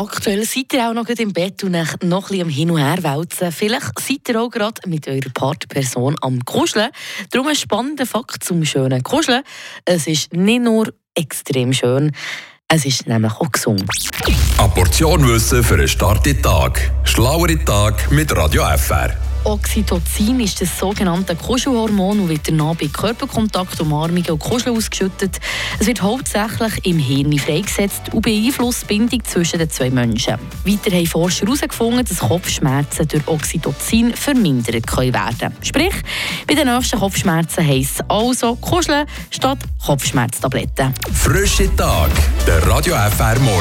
Aktuell seid ihr auch noch im Bett und noch ein bisschen am Hin und Her wälzen. Vielleicht seid ihr auch gerade mit eurer Partnerperson am Kuscheln. Darum ein spannender Fakt zum schönen Kuscheln. Es ist nicht nur extrem schön, es ist nämlich auch gesund. Eine Portion Wissen für einen starken Tag. Schlauere Tag mit Radio FR. Oxytocin ist das sogenannte Kuschelhormon und wird danach bei Körperkontakt, Umarmungen und Kuscheln ausgeschüttet. Es wird hauptsächlich im Hirn freigesetzt und beeinflusst die Bindung zwischen den zwei Menschen. Weiter haben Forscher herausgefunden, dass Kopfschmerzen durch Oxytocin vermindert können werden Sprich, bei den nächsten Kopfschmerzen heisst es also Kuscheln statt Kopfschmerztabletten. Frische Tag, der Radio FR Morgen.